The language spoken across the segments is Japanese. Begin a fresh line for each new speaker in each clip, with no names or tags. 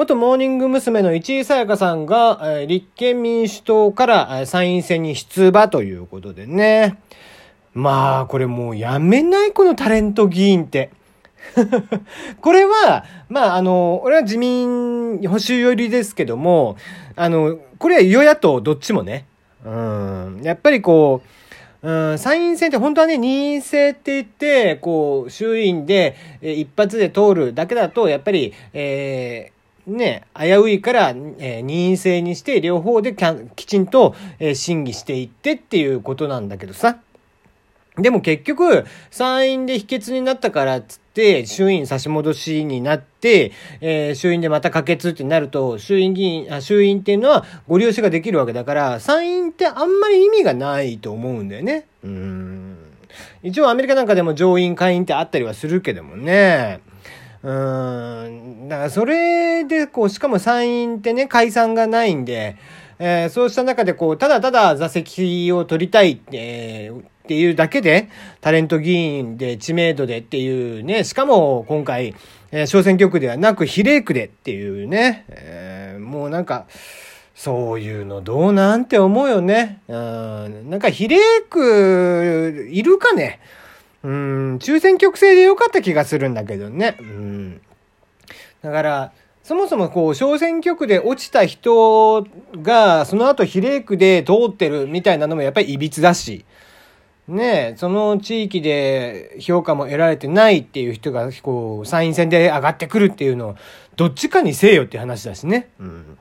元モーニング娘。の市井さやかさんが、え立憲民主党から参院選に出馬ということでね。まあ、これもうやめないこのタレント議員って。これは、まあ、あの、俺は自民保守寄りですけども、あの、これは与野党どっちもね。うん。やっぱりこう、うん、参院選って本当はね、任意制って言って、こう、衆院で、えー一発で通るだけだと、やっぱり、えーね、危ういから、えー任意制にして、両方でききちんと、えー審議していってっていうことなんだけどさ。でも結局、参院で否決になったからっつって、衆院差し戻しになって、えー衆院でまた可決ってなると、衆院議員、あ衆院っていうのはご利用しができるわけだから、参院ってあんまり意味がないと思うんだよね。うん。一応アメリカなんかでも上院、下院ってあったりはするけどもね。うん。だからそれで、こう、しかも参院ってね、解散がないんで、えーそうした中でこう、ただただ座席を取りたいって、えーっていうだけで、タレント議員で知名度でっていうね、しかも今回、えー小選挙区ではなく比例区でっていうね、えーもうなんか、そういうのどうなんて思うよね。うん、なんか比例区、いるかね？うん、抽選挙区制でよかった気がするんだけどね。うん。だから、そもそもこう、小選挙区で落ちた人が、その後比例区で通ってるみたいなのもやっぱり歪だし、ねえ、その地域で評価も得られてないっていう人が、こう、参院選で上がってくるっていうのを、どっちかにせえよっていう話だしね。うん。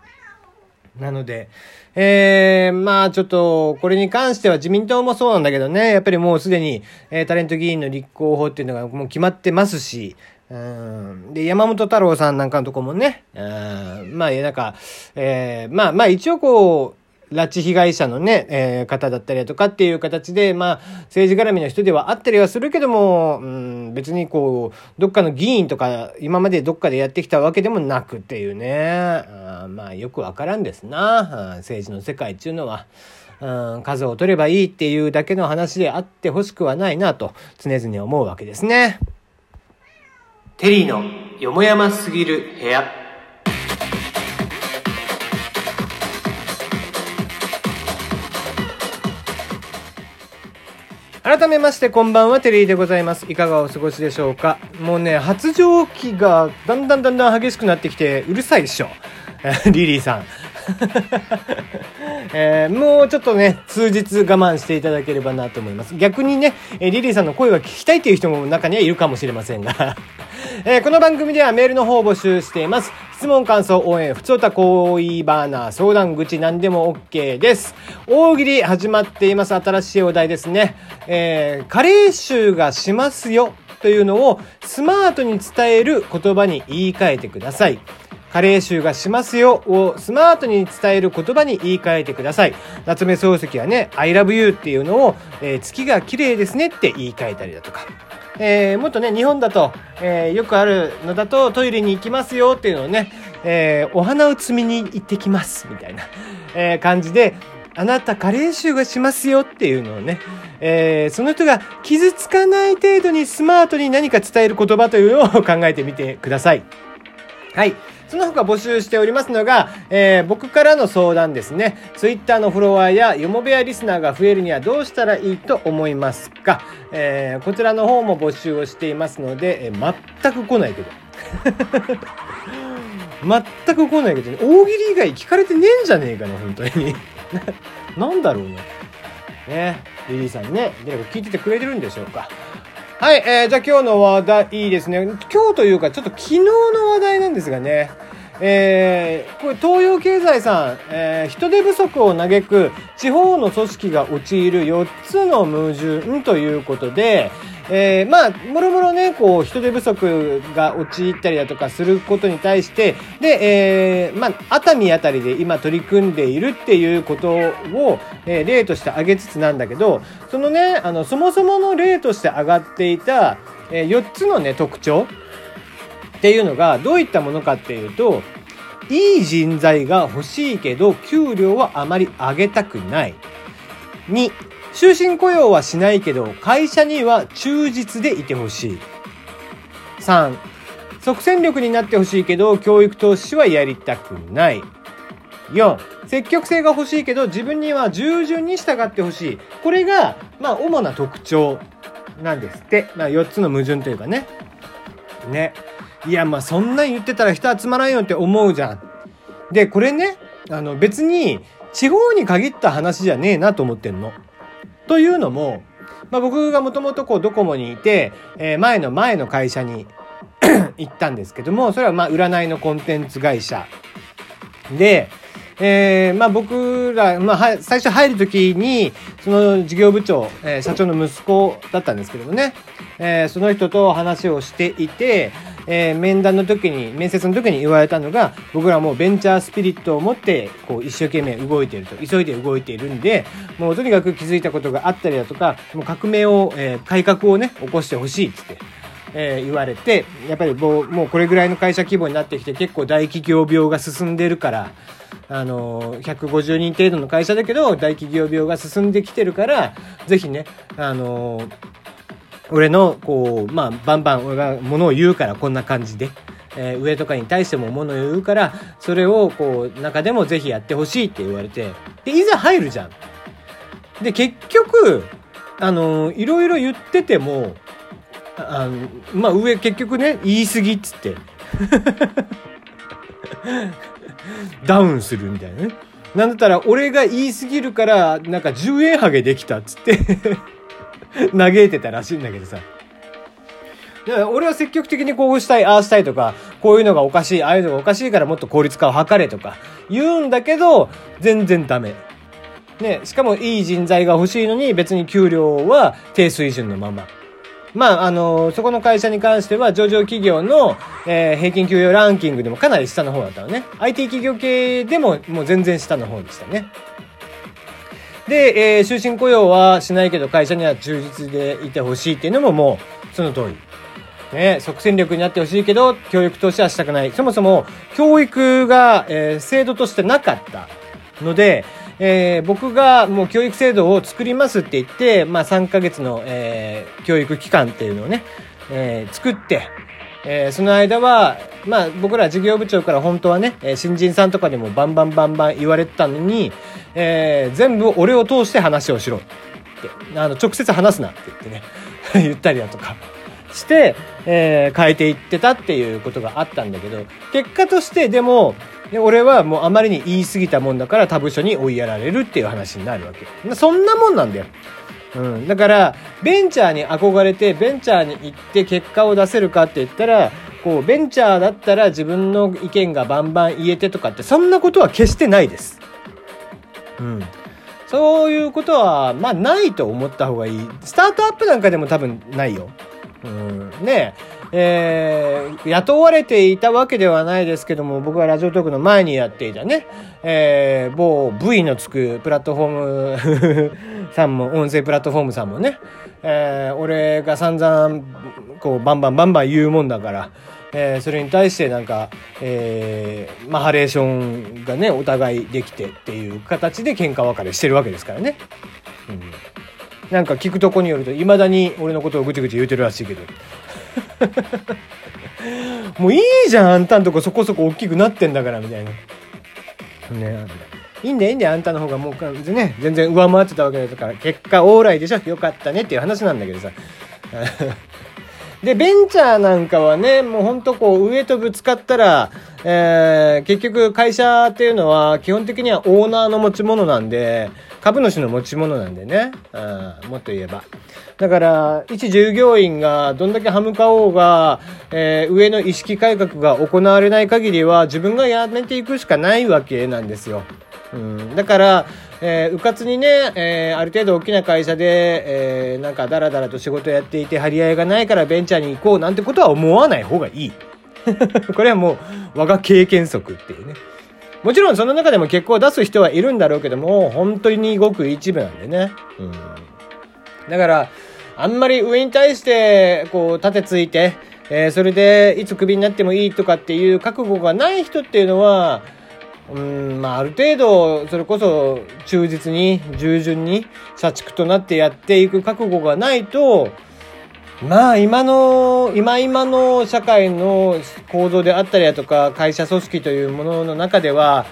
なので、えー、まあちょっと、これに関しては自民党もそうなんだけどね、やっぱりもうすでに、えータレント議員の立候補っていうのがもう決まってますし、うん、で、山本太郎さんなんかのとこもね、うん、まあ、なんか、えー、まあまあ一応こう、拉致被害者のね、えー方だったりだとかっていう形で、まあ、政治絡みの人ではあったりはするけども、うん、別にこう、どっかの議員とか、今までどっかでやってきたわけでもなくっていうね、あまあ、よくわからんですな、政治の世界っていうのは。うん、数を取ればいいっていうだけの話であってほしくはないなと常々思うわけですね。テリーのよもやますぎる部屋。改めましてこんばんはテリーでございます。いかがお過ごしでしょうか。もうね発情期がだんだんだんだん激しくなってきてうるさいでしょ。リリーさん。えーもうちょっとね数日我慢していただければなと思います。逆にねえリリーさんの声が聞きたいという人も中にはいるかもしれませんが。えーこの番組ではメールの方を募集しています。質問、感想、応援、ふつおた、恋バーナー、相談口、何でも OK です。大喜利始まっています。新しいお題ですね。えー、加齢臭がしますよというのをスマートに伝える言葉に言い換えてください。加齢臭がしますよをスマートに伝える言葉に言い換えてください。夏目漱石はね、I love you っていうのを、えー月が綺麗ですねって言い換えたりだとか。えーもっとね、日本だと、えーよくあるのだと、トイレに行きますよっていうのをね、えーお花を摘みに行ってきます、みたいな、えー感じで、あなた加齢臭がしますよっていうのをね、えーその人が傷つかない程度にスマートに何か伝える言葉というのを考えてみてください。はい。その他募集しておりますのが、えー僕からの相談ですね。ツイッターのフォロワーやよもべやリスナーが増えるにはどうしたらいいと思いますか、えーこちらの方も募集をしていますので、えー全く来ないけど。全く来ないけどね。大喜利以外聞かれてねえんじゃねえかな、本当に。なんだろうね。ね。リリーさんね、誰か聞いててくれてるんでしょうか。はい、えー、じゃあ今日の話題いいですね。今日というか、ちょっと昨日の話題なんですがね。えー、これ東洋経済さん、えー人手不足を嘆く地方の組織が陥る4つの矛盾ということで、えーまあ、もろもろね、こう、人手不足が陥ったりだとかすることに対して、で、えーまあ、熱海あたりで今取り組んでいるっていうことを、えー例として挙げつつなんだけど、そのね、あの、そもそもの例として挙がっていた、え4つのね、特徴っていうのがどういったものかっていうと、いい人材が欲しいけど、給料はあまり上げたくない。2、終身雇用はしないけど、会社には忠実でいてほしい。3、即戦力になってほしいけど、教育投資はやりたくない。4、積極性が欲しいけど、自分には従順に従ってほしい。これが、まあ、主な特徴なんですって。まあ、4つの矛盾というかね。ね。いや、まあ、そんなん言ってたら人集まらんよって思うじゃん。で、これね、あの、別に、地方に限った話じゃねえなと思ってんの。というのも、まあ、僕がもともとこうドコモにいて、えー、前の前の会社に 行ったんですけどもそれはまあ占いのコンテンツ会社で、えー、まあ僕ら、まあ、最初入る時にその事業部長、えー、社長の息子だったんですけどもね、えー、その人と話をしていて、えー、面談の時に面接の時に言われたのが僕らもうベンチャースピリットを持ってこう一生懸命動いていると急いで動いているんでもうとにかく気づいたことがあったりだとかもう革命を、えー、改革をね起こしてほしいって。えー、言われてやっぱりもうもうこれぐらいの会社規模になってきて結構大企業病が進んでるからあの150人程度の会社だけど大企業病が進んできてるからぜひねあの俺の、こう、まあ、バンバン俺が物を言うから、こんな感じで。えー、上とかに対しても物を言うから、それを、こう、中でもぜひやってほしいって言われて、で、いざ入るじゃん。で、結局、あの、いろいろ言ってても、あの、まあ、上、結局ね、言い過ぎっつって。ダウンするみたいなね。なんだったら、俺が言い過ぎるから、なんか10円ハゲできたっつって 嘆いてたらしいんだけどさ。俺は積極的にこうしたい、ああしたいとか、こういうのがおかしい、ああいうのがおかしいからもっと効率化を図れとか言うんだけど、全然ダメ。ね、しかもいい人材が欲しいのに別に給料は低水準のまま。まあ、あの、そこの会社に関しては上場企業の、えー、平均給与ランキングでもかなり下の方だったのね。IT 企業系でももう全然下の方でしたね。で、えー、終身雇用はしないけど会社には忠実でいてほしいっていうのももうその通り。ね、即戦力になってほしいけど、教育投資はしたくない。そもそも、教育が、えー、制度としてなかったので、えー、僕がもう教育制度を作りますって言って、まあ3ヶ月の、えー、教育期間っていうのをね、えー、作って、えー、その間は、まあ僕ら事業部長から本当はねえ、新人さんとかにもバンバンバンバン言われてたのに、えー、全部俺を通して話をしろって、あの、直接話すなって言ってね、言ったりだとかして、えー、変えていってたっていうことがあったんだけど、結果としてでも、俺はもうあまりに言い過ぎたもんだから他部署に追いやられるっていう話になるわけ。そんなもんなんだよ。うん。だから、ベンチャーに憧れて、ベンチャーに行って結果を出せるかって言ったら、こう、ベンチャーだったら自分の意見がバンバン言えてとかって、そんなことは決してないです。うん。そういうことは、まあ、ないと思った方がいい。スタートアップなんかでも多分ないよ。うん。ねえ、えー、雇われていたわけではないですけども、僕はラジオトークの前にやっていたね、えー、某 V のつくプラットフォームさんも、音声プラットフォームさんもね、えー、俺が散々、こう、バンバンバンバン言うもんだから、えー、それに対してなんか、えー、まあ、ハレーションがね、お互いできてっていう形で喧嘩別れしてるわけですからね。うん。なんか聞くとこによると、未だに俺のことをぐちぐち言うてるらしいけど。もういいじゃん、あんたんとこそこそこ大きくなってんだから、みたいな。ねいいんだ、いいんだよ、あんたの方がもう、ね、全然上回ってたわけだから、結果オーライでしょよかったねっていう話なんだけどさ。で、ベンチャーなんかはね、もうほんとこう上とぶつかったら、えー、結局会社っていうのは基本的にはオーナーの持ち物なんで、株主の持ち物なんでね、うん、もっと言えば。だから、一従業員がどんだけ歯向かおうが、えー、上の意識改革が行われない限りは自分がやめていくしかないわけなんですよ。うん、だから、えー、うかつにね、えー、ある程度大きな会社で、えー、なんかダラダラと仕事やっていて張り合いがないからベンチャーに行こうなんてことは思わない方がいい。これはもう我が経験則っていうね。もちろんその中でも結果を出す人はいるんだろうけども、本当にごく一部なんでね。うん。だから、あんまり上に対して、こう、盾ついて、えー、それでいつクビになってもいいとかっていう覚悟がない人っていうのは、うん、まあ、ある程度、それこそ忠実に、従順に、社畜となってやっていく覚悟がないと、まあ今の、今今の社会の構造であったりだとか、会社組織というものの中では、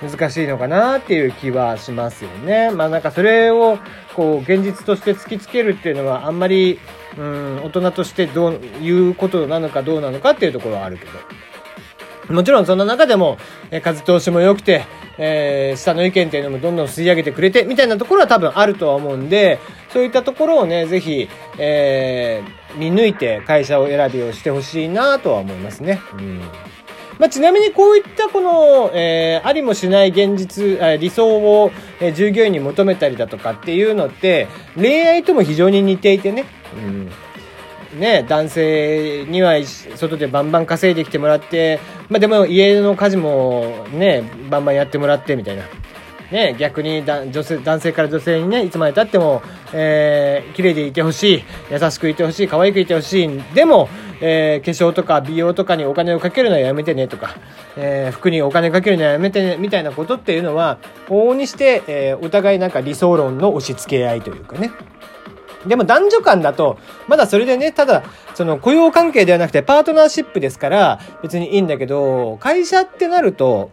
難しいのかなっていう気はしますよね。まあなんかそれを、こう、現実として突きつけるっていうのはあんまり、うん、大人としてどういうことなのかどうなのかっていうところはあるけど。もちろんその中でも、え風通しも良くて、えー、下の意見っていうのもどんどん吸い上げてくれて、みたいなところは多分あるとは思うんで、そういったところをね、ぜひ、えー、見抜いて会社を選びをしてほしいなとは思いますね。うんまあ、ちなみにこういったこの、えー、ありもしない現実、理想を、え、従業員に求めたりだとかっていうのって、恋愛とも非常に似ていてね。うんね、男性には外でバンバン稼いできてもらって、まあでも家の家事もね、バンバンやってもらってみたいな。ね、逆にだ女性男性から女性にね、いつまでたっても、えー、綺麗でいてほしい、優しくいてほしい、可愛くいてほしい。でも、えー、化粧とか美容とかにお金をかけるのはやめてねとか、えー、服にお金かけるのはやめてね、みたいなことっていうのは、往々にして、えー、お互いなんか理想論の押し付け合いというかね。でも男女間だと、まだそれでね、ただ、その雇用関係ではなくてパートナーシップですから、別にいいんだけど、会社ってなると、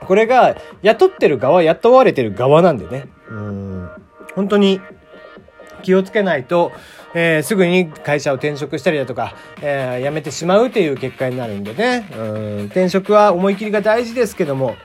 これが雇ってる側、雇われてる側なんでね。うん。本当に気をつけないと、えー、すぐに会社を転職したりだとか、えー、辞めてしまうという結果になるんでね。うん。転職は思い切りが大事ですけども、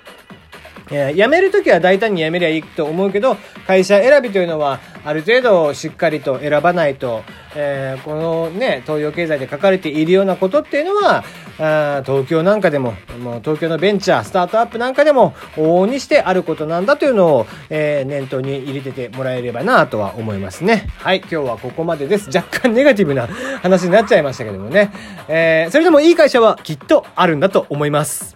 え、辞めるときは大胆に辞めりゃいいと思うけど、会社選びというのは、ある程度しっかりと選ばないと、えー、このね、東洋経済で書かれているようなことっていうのは、あ東京なんかでも、もう東京のベンチャー、スタートアップなんかでも、往々にしてあることなんだというのを、えー、念頭に入れててもらえればなとは思いますね。はい、今日はここまでです。若干ネガティブな話になっちゃいましたけどもね。えー、それでもいい会社はきっとあるんだと思います。